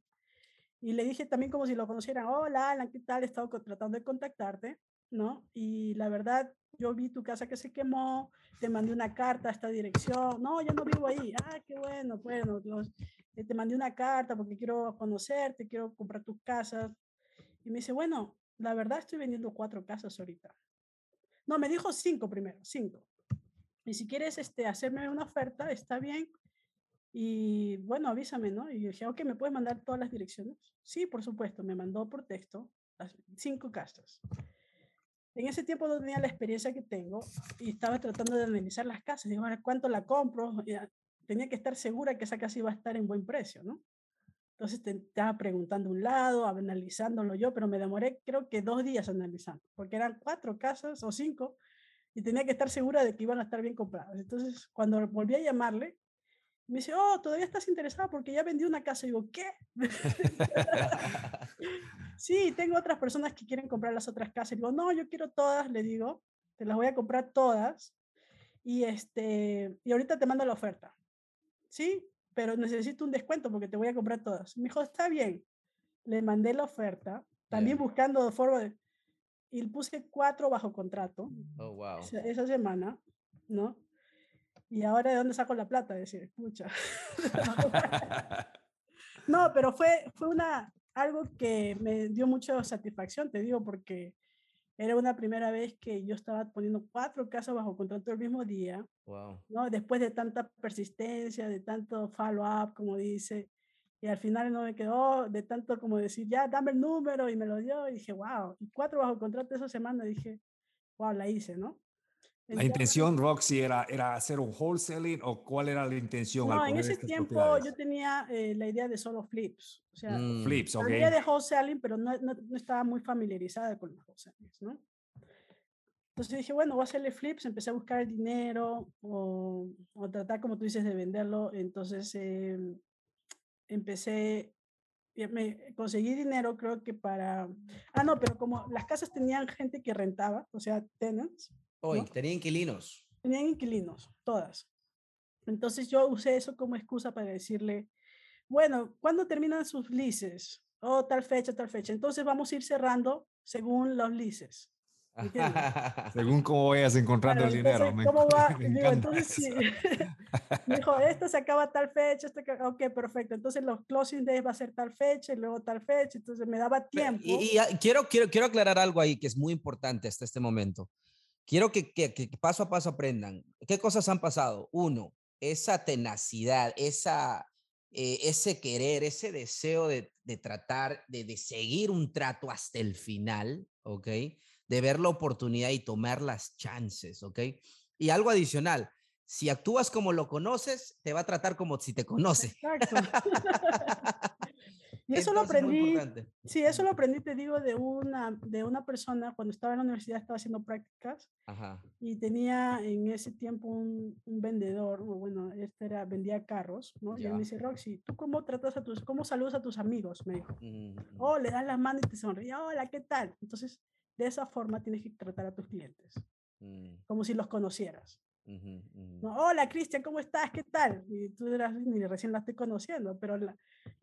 y le dije también como si lo conocieran, hola Alan, ¿qué tal? He estado tratando de contactarte, ¿no? Y la verdad, yo vi tu casa que se quemó, te mandé una carta a esta dirección, no, yo no vivo ahí, ah, qué bueno, bueno, eh, te mandé una carta porque quiero conocerte, quiero comprar tus casas. Y me dice, bueno, la verdad estoy vendiendo cuatro casas ahorita. No, me dijo cinco primero, cinco. Y si quieres este, hacerme una oferta, está bien, y bueno, avísame, ¿no? Y yo dije, ok, ¿me puedes mandar todas las direcciones? Sí, por supuesto, me mandó por texto las cinco casas. En ese tiempo no tenía la experiencia que tengo y estaba tratando de analizar las casas. Digo, ¿cuánto la compro? tenía que estar segura que esa casa iba a estar en buen precio, ¿no? Entonces te estaba preguntando un lado, analizándolo yo, pero me demoré creo que dos días analizando, porque eran cuatro casas o cinco y tenía que estar segura de que iban a estar bien compradas. Entonces, cuando volví a llamarle, me dice, oh, todavía estás interesada porque ya vendí una casa. Y digo, ¿qué? <laughs> sí, tengo otras personas que quieren comprar las otras casas. Y digo, no, yo quiero todas, le digo, te las voy a comprar todas. Y, este, y ahorita te mando la oferta. Sí, pero necesito un descuento porque te voy a comprar todas. Me dijo, está bien. Le mandé la oferta, también buscando forma de... Y puse cuatro bajo contrato. Oh, wow. esa semana, ¿no? Y ahora de dónde saco la plata, decir, escucha. <laughs> <laughs> no, pero fue, fue una, algo que me dio mucha satisfacción, te digo, porque era una primera vez que yo estaba poniendo cuatro casas bajo contrato el mismo día, wow. ¿no? Después de tanta persistencia, de tanto follow-up, como dice, y al final no me quedó de tanto como decir, ya, dame el número, y me lo dio, y dije, wow, y cuatro bajo contrato esa semana, dije, wow, la hice, ¿no? La intención, Roxy, era, era hacer un wholesaling o cuál era la intención? No, en ese tiempo yo tenía eh, la idea de solo flips. O sea, mm. flips, ok. idea de wholesaling, pero no, no, no, estaba muy familiarizada con los wholesalings, ¿no? Entonces dije, bueno, voy a hacerle flips, empecé a buscar el dinero o, o tratar, como tú dices, de venderlo. Entonces eh, empecé, me conseguí dinero, creo que para... Ah, no, pero como las casas tenían gente que rentaba, o sea, tenants, Hoy, tenían inquilinos. Tenían inquilinos, todas. Entonces yo usé eso como excusa para decirle, bueno, ¿cuándo terminan sus leases? Oh, tal fecha, tal fecha. Entonces vamos a ir cerrando según los leases. <laughs> Según cómo vayas encontrando el dinero. ¿cómo va? <laughs> entonces, sí. <laughs> me dijo, esto se acaba tal fecha, esto, ok, perfecto. Entonces los closing days va a ser tal fecha y luego tal fecha. Entonces me daba tiempo. Y, y, quiero, quiero, quiero aclarar algo ahí que es muy importante hasta este momento. Quiero que, paso a paso aprendan. ¿Qué cosas han pasado? Uno, esa tenacidad, esa, eh, ese querer, ese deseo de, tratar de, seguir un trato hasta el final, ¿ok? De ver la oportunidad y tomar las chances, ¿ok? Y algo adicional, si actúas como lo conoces, te va a tratar como si te conoce. Exacto. <laughs> <laughs> <laughs> Y eso lo aprendí, sí, eso lo aprendí, te digo, de una, de una persona cuando estaba en la universidad, estaba haciendo prácticas y tenía en ese tiempo un, un vendedor, bueno, este era, vendía carros, ¿no? Y él me dice, Roxy, ¿tú cómo tratas a tus, cómo saludas a tus amigos? Me dijo. Mm, oh, le das la mano y te sonríe, hola, ¿qué tal? Entonces, de esa forma tienes que tratar a tus clientes, mm. como si los conocieras. Hola, Cristian, ¿cómo estás? ¿Qué tal? Y tú dirás, ni recién la estoy conociendo, pero la,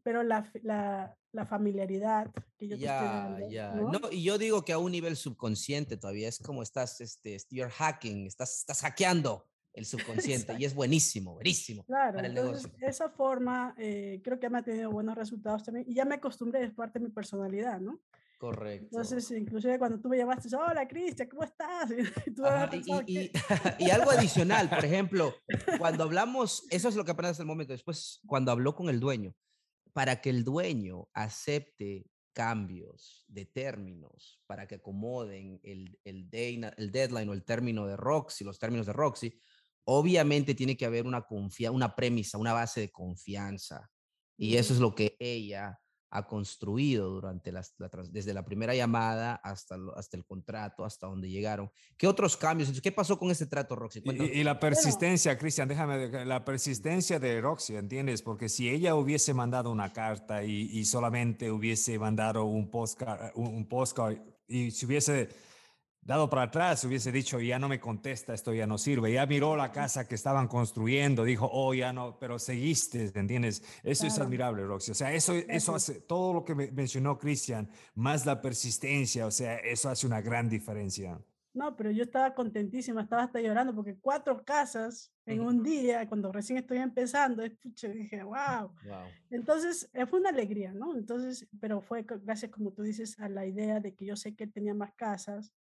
pero la, la, la familiaridad que yo te estoy dando, ya. ¿no? y yo digo que a un nivel subconsciente todavía es como estás, este, you're hacking, estás, estás hackeando el <laughs> subconsciente y es buenísimo, buenísimo claro, para el negocio. Esa forma eh, creo que me ha tenido buenos resultados también y ya me acostumbré, es parte de mi personalidad, ¿no? Correcto. Entonces, inclusive cuando tú me llamaste, hola Cristian, ¿cómo estás? <laughs> Y, y, algo adicional, por ejemplo, cuando hablamos, eso es lo que apenas hasta el momento, después cuando habló con el dueño, para que el dueño acepte cambios de términos para que acomoden el, el, el deadline o el término de Roxy, los términos de Roxy, obviamente tiene que haber una, confia una premisa, una base de confianza. Y eso es lo que ella ha construido durante las, desde la primera llamada hasta, hasta el contrato, hasta donde llegaron. ¿Qué otros cambios? ¿Qué pasó con ese trato, Roxy? Y, la persistencia, Cristian, déjame, la persistencia de Roxy, ¿entiendes? Porque si ella hubiese mandado una carta y, y solamente hubiese mandado un postcard, un postcard y si hubiese dado para atrás, hubiese dicho, ya no me contesta, esto ya no sirve. Ya miró la casa que estaban construyendo, dijo, oh, ya no, pero seguiste, ¿entiendes? Eso es admirable, Roxy. O sea, eso, eso hace, todo lo que mencionó Cristian, más la persistencia, o sea, eso hace una gran diferencia. No, pero yo estaba contentísima, estaba hasta llorando porque cuatro casas en un día, cuando recién estoy empezando, dije, wow. wow. Entonces, eh, fue una alegría, ¿no? Entonces, pero fue gracias, como tú dices, a la idea de que yo sé que él tenía más casas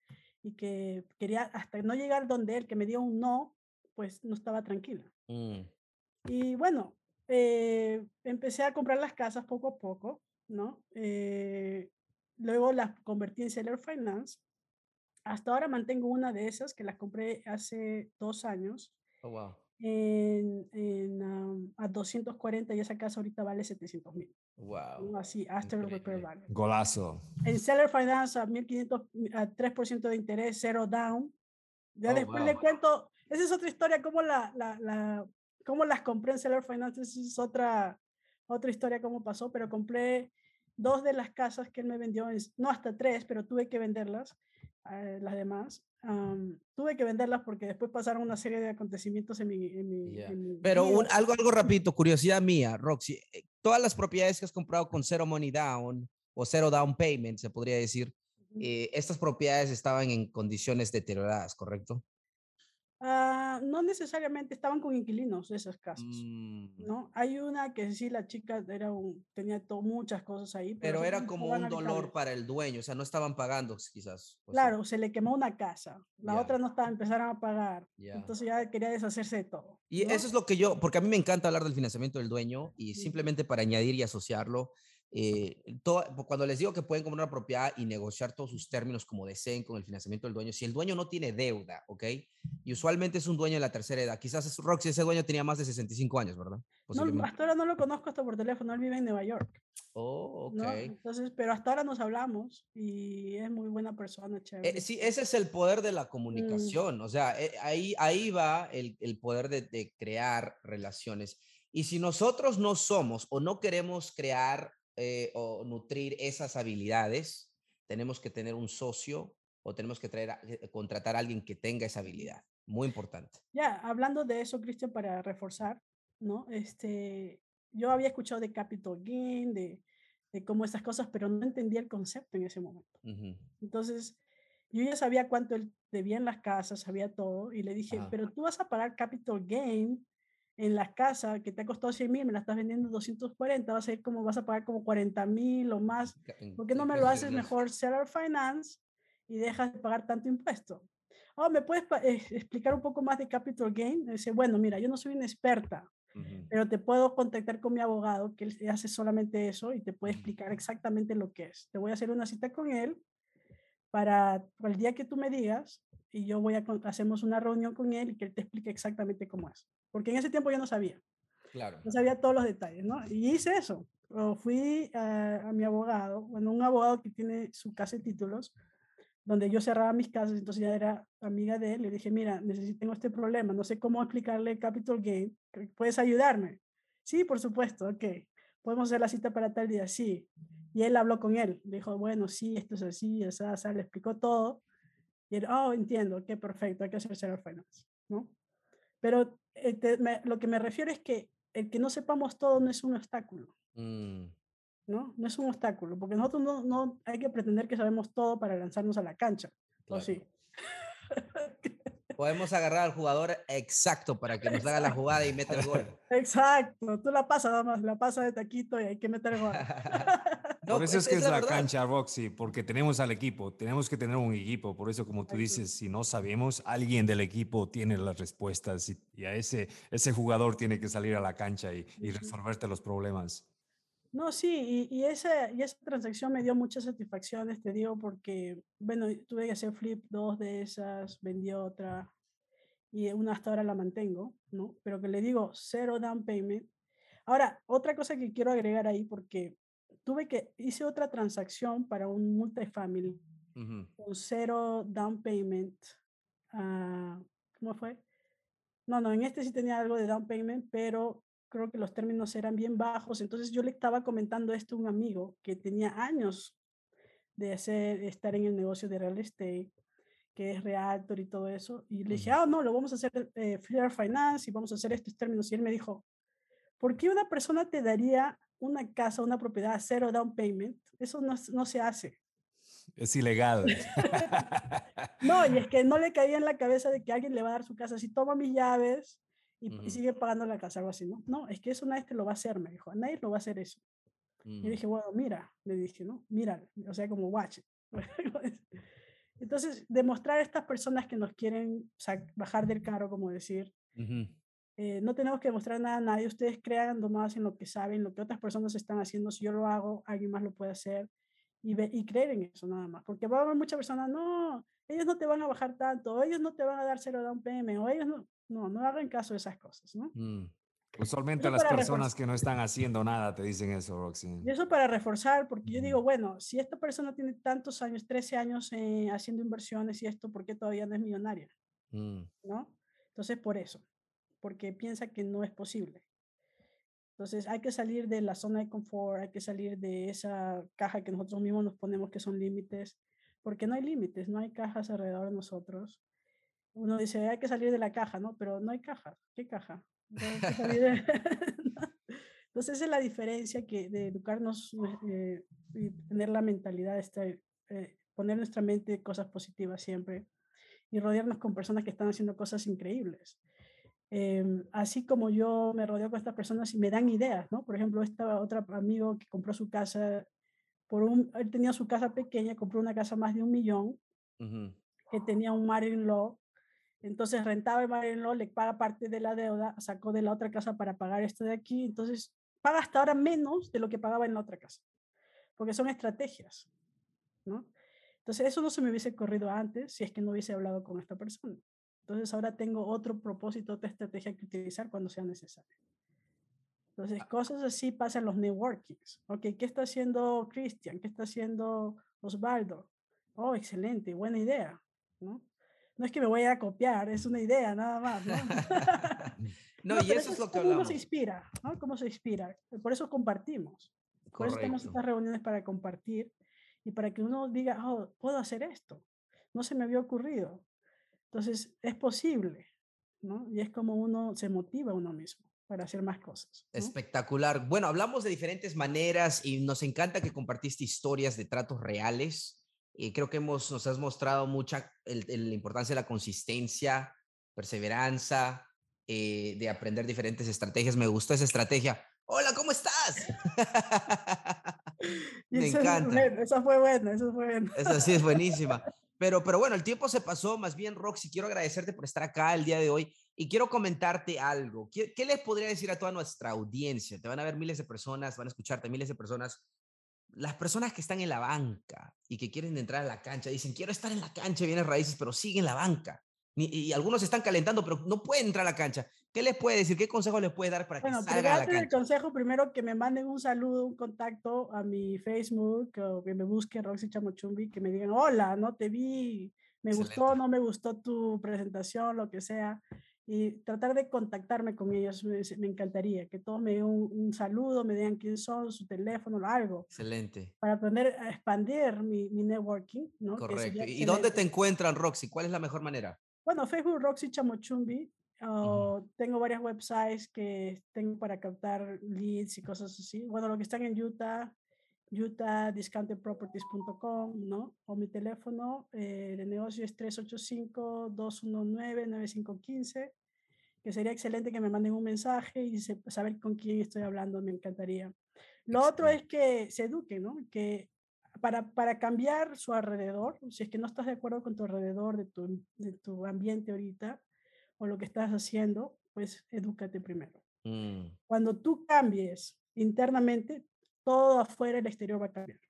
y que quería hasta no llegar donde él, que me dio un no, pues no estaba tranquila. Mm. Y bueno, eh, empecé a comprar las casas poco a poco, ¿no? Eh, luego las convertí en Seller Finance. Hasta ahora mantengo una de esas que las compré hace dos años. Oh, wow en, en a 240 y esa casa ahorita vale 700 mil. Wow. Así, el repair value. Golazo. En Seller Finance a 1500, a 3% de interés, cero down. Ya oh, después le cuento, esa es otra historia, cómo, la, la, la, cómo las compré en Seller Finance, esa es otra, otra historia, cómo pasó, pero compré dos de las casas que él me vendió, no hasta tres, pero tuve que venderlas, eh, las demás, tuve que venderlas porque después pasaron una serie de acontecimientos en mi... Pero un, algo, algo rapidito, curiosidad mía, Roxy. Eh, todas las propiedades que has comprado con cero money down o cero down payment, se podría decir, eh, estas propiedades estaban en condiciones deterioradas, ¿correcto? Ah, no necesariamente estaban con inquilinos esas casas, mm. ¿no? Hay una que sí, la chica era un, tenía muchas cosas ahí. Pero, era como un dolor para el dueño, o sea, no estaban pagando quizás. Claro, se le quemó una casa, la otra no estaba, empezaron a pagar, entonces ya quería deshacerse de todo. Y eso es lo que yo, porque a mí me encanta hablar del financiamiento del dueño y simplemente para añadir y asociarlo, eh, cuando les digo que pueden comprar una propiedad y negociar todos sus términos como deseen con el financiamiento del dueño, si el dueño no tiene deuda, ¿ok? Y usualmente es un dueño de la tercera edad, quizás es Roxy, ese dueño tenía más de 65 años, ¿verdad? No, hasta ahora no lo conozco hasta por teléfono, él vive en Nueva York. Oh, ok. Entonces, pero hasta ahora nos hablamos y es muy buena persona, chévere. Eh, sí, ese es el poder de la mm. comunicación, o sea, eh, ahí, ahí va el, el poder de, de crear relaciones. Y si nosotros no somos o no queremos crear eh, o nutrir esas habilidades, tenemos que tener un socio o tenemos que traer eh, contratar a alguien que tenga esa habilidad. Muy importante. Ya, hablando de eso, Cristian, para reforzar, ¿no? Este, yo había escuchado de capital gain, de, de cómo esas cosas, pero no entendía el concepto en ese momento. Entonces, yo ya sabía cuánto él debía en las casas, sabía todo, y le dije, pero tú vas a pagar capital gain en la casa que te ha costado 100 mil, me la estás vendiendo 240, vas a ir como, vas a pagar como 40 mil o más. ¿Por qué no me lo haces mejor seller finance y dejas de pagar tanto impuesto? Oh, ¿me puedes eh, explicar un poco más de capital gain? Dice, bueno, mira, yo no soy una experta, pero te puedo contactar con mi abogado que él hace solamente eso y te puede explicar exactamente lo que es. Te voy a hacer una cita con él para, para el día que tú me digas y yo voy a, hacemos una reunión con él y que él te explique exactamente cómo es porque en ese tiempo yo no sabía. Claro. No sabía todos los detalles, ¿no? Y hice eso. O fui a, mi abogado, bueno, un abogado que tiene su casa de títulos, donde yo cerraba mis casas, entonces ya era amiga de él, le dije, mira, necesito, este problema, no sé cómo explicarle Capital Gain, ¿puedes ayudarme? Sí, por supuesto, ok. ¿Podemos hacer la cita para tal día? Sí. Y él habló con él, dijo, bueno, sí, esto es así, o sea, le explicó todo. Y él, oh, entiendo, qué perfecto, hay que hacer Seller Finance, ¿no? Pero este, lo que me refiero es que el que no sepamos todo no es un obstáculo. Mm. ¿no? No es un obstáculo, porque nosotros no, no, hay que pretender que sabemos todo para lanzarnos a la cancha. ¿O sí? <laughs> Podemos agarrar al jugador exacto para que nos haga la jugada y meta el gol. Exacto, tú la pasas nada más, la pasas de taquito y hay que meter el gol. <laughs> por eso es, que es, la, cancha, Roxy, porque tenemos al equipo, tenemos que tener un equipo. Por eso, como tú dices, si no sabemos, alguien del equipo tiene las respuestas y, a ese, ese jugador tiene que salir a la cancha y, y resolverte los problemas. No, sí, y, y, esa, y esa transacción me dio muchas satisfacciones, te digo, porque, bueno, tuve que hacer flip dos de esas, vendí otra, y una hasta ahora la mantengo, ¿no? Pero que le digo, cero down payment. Ahora, otra cosa que quiero agregar ahí, porque tuve que, hice otra transacción para un multifamily con cero down payment. Uh, ¿Cómo fue? No, no, en este sí tenía algo de down payment, pero creo que los términos eran bien bajos. Entonces yo le estaba comentando esto a un amigo que tenía años de hacer, estar en el negocio de real estate, que es realtor y todo eso. Y le dije, ah, no, lo vamos a hacer eh, Fair Finance y vamos a hacer estos términos. Y él me dijo, ¿por qué una persona te daría una casa, una propiedad a cero down payment? Eso no, no se hace. Es ilegal. <laughs> no, y es que no le caía en la cabeza de que alguien le va a dar su casa. Si toma mis llaves, y, sigue pagando la casa, algo así, ¿no? No, es que eso nadie te lo va a hacer, me dijo, nadie lo va a hacer eso. Y mm. dije, bueno, mira, le dije, ¿no? Mira, o sea, como watch. <laughs> Entonces, demostrar a estas personas que nos quieren bajar del carro, como decir, eh, no tenemos que demostrar nada a nadie, ustedes crean nomás en lo que saben, lo que otras personas están haciendo, si yo lo hago, alguien más lo puede hacer, y, y creer en eso nada más, porque va a haber muchas personas, no, ellos no te van a bajar tanto, ellos no te van a dar cero down PM, o ellos no, no, no hagan caso de esas cosas, ¿no? Mm. Usualmente las personas que no están haciendo nada te dicen eso, Roxy. Y eso para reforzar, porque yo digo, bueno, si esta persona tiene tantos años, 13 años eh, haciendo inversiones y esto, ¿por qué todavía no es millonaria? Mm. ¿No? Entonces, por eso, porque piensa que no es posible. Entonces, hay que salir de la zona de confort, hay que salir de esa caja que nosotros mismos nos ponemos que son límites, porque no hay límites, no hay cajas alrededor de nosotros uno dice, hay que salir de la caja, ¿no? Pero no hay caja. ¿Qué caja? <laughs> Entonces, esa es la diferencia que de educarnos eh, y tener la mentalidad, de este, eh, poner nuestra mente cosas positivas siempre y rodearnos con personas que están haciendo cosas increíbles. Em, así como yo me rodeo con estas personas y me dan ideas, ¿no? Por ejemplo, esta otra amigo que compró su casa, por un, él tenía su casa pequeña, compró una casa más de un millón, que tenía un mar en law entonces rentaba el Marienlo, le paga parte de la deuda, sacó de la otra casa para pagar esto de aquí, entonces paga hasta ahora menos de lo que pagaba en la otra casa. porque son estrategias, ¿no? Entonces, eso no se me hubiese ocurrido antes si es que no hubiese hablado con esta persona. Entonces, ahora tengo otro propósito, otra estrategia que utilizar cuando sea necesario. Entonces, ah. cosas así pasan los networkings. Ok, ¿qué está haciendo Cristian? ¿Qué está haciendo Osvaldo? Oh, excelente, buena idea, ¿no? No es que me voy a copiar, es una idea nada más, ¿no? <laughs> no, y eso es lo que hablamos. ¿Cómo se inspira? ¿no? ¿Cómo se inspira? Por eso compartimos. Por eso tenemos estas reuniones para compartir y para que uno diga, oh, puedo hacer esto. No se me había ocurrido. Entonces, es posible, ¿no? Y es como uno se motiva a uno mismo para hacer más cosas. Espectacular. Bueno, hablamos de diferentes maneras y nos encanta que compartiste historias de tratos reales. Y creo que hemos, nos has mostrado mucha la importancia de la consistencia, perseverancia, eh, de aprender diferentes estrategias. Me gustó esa estrategia. Hola, ¿cómo estás? <laughs> Me encanta. esa fue buena, esa fue buena. Esa sí es buenísima. Pero, pero bueno, el tiempo se pasó. Más bien, Roxy, quiero agradecerte por estar acá el día de hoy y quiero comentarte algo. ¿Qué, ¿Qué, les podría decir a toda nuestra audiencia? Te van a ver miles de personas, van a escucharte miles de personas. Las personas que están en la banca y que quieren entrar a la cancha, dicen, quiero estar en la cancha, vienen raíces, pero siguen la banca. Y, algunos están calentando, pero no pueden entrar a la cancha. ¿Qué les puede decir? ¿Qué consejo les puede dar para que salgan a la cancha? el consejo, primero que me manden un saludo, un contacto a mi Facebook, o que me busquen Roxy Chamochumbi, que me digan, hola, no te vi, me gustó, no me gustó tu presentación, lo que sea. Y tratar de contactarme con ellos, me, encantaría, que todos me den un, saludo, me digan quién son, su teléfono, algo. Excelente. Para poder expandir mi, mi networking, ¿no? Correcto. ¿Y dónde te encuentran, Roxy? ¿Cuál es la mejor manera? Bueno, Facebook Roxy Chamochumbi. Tengo varios websites que tengo para captar leads y cosas así. Bueno, lo que están en Utah, utah.discountedproperties.com, ¿no? O mi teléfono eh, de negocio es 385-219-9515, que sería excelente que me manden un mensaje y saber con quién estoy hablando, me encantaría. Lo otro es que se eduquen, ¿no? Que para, para, cambiar su alrededor, si es que no estás de acuerdo con tu alrededor, de tu, de tu ambiente ahorita, o lo que estás haciendo, pues edúcate primero. Mm. Cuando tú cambies internamente, todo afuera, el exterior va a cambiar.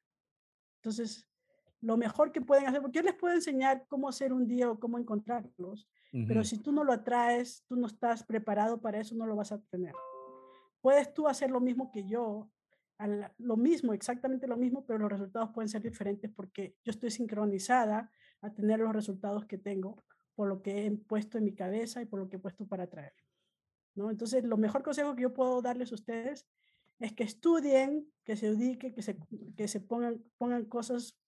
Entonces, lo mejor que pueden hacer, porque yo les puedo enseñar cómo hacer un día o cómo encontrarlos, pero si tú no lo atraes, tú no estás preparado para eso, no lo vas a tener. Puedes tú hacer lo mismo que yo, lo mismo, exactamente lo mismo, pero los resultados pueden ser diferentes porque yo estoy sincronizada a tener los resultados que tengo por lo que he puesto en mi cabeza y por lo que he puesto para traer. ¿no? Entonces, lo mejor consejo que yo puedo darles a ustedes es que estudien, que se dediquen, que se, que se pongan, pongan cosas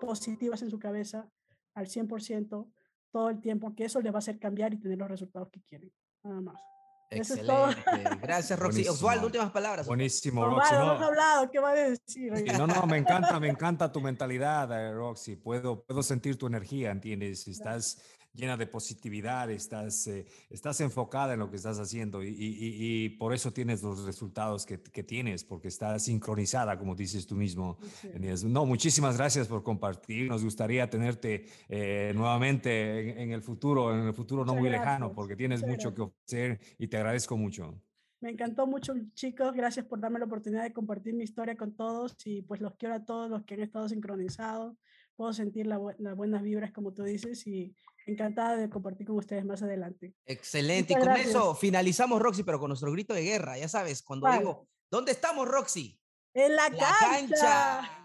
positivas en su cabeza al 100% todo el tiempo, que eso les va a hacer cambiar y tener los resultados que quieren. Nada más. Excelente. <laughs> Gracias, Roxy. Osvaldo, últimas palabras. Buenísimo, Roxy. No, hablado, ¿qué va a decir? No, no, me encanta, me encanta tu mentalidad, eh, Roxy. Puedo, puedo sentir tu energía, ¿entiendes? Estás llena de positividad, estás, eh, estás enfocada en lo que estás haciendo y, y, por eso tienes los resultados que, que, tienes, porque estás sincronizada, como dices tú mismo. No, muchísimas gracias por compartir. Nos gustaría tenerte eh, nuevamente en, el futuro, en el futuro no muy lejano, porque tienes mucho que ofrecer y te agradezco mucho. Me encantó mucho, chicos. Gracias por darme la oportunidad de compartir mi historia con todos y pues los quiero a todos los que han estado sincronizados. Puedo sentir las buenas vibras, como tú dices, y encantada de compartir con ustedes más adelante. Excelente. y con eso finalizamos, Roxy, pero con nuestro grito de guerra. Ya sabes, cuando digo, ¿dónde estamos, Roxy? En la, cancha.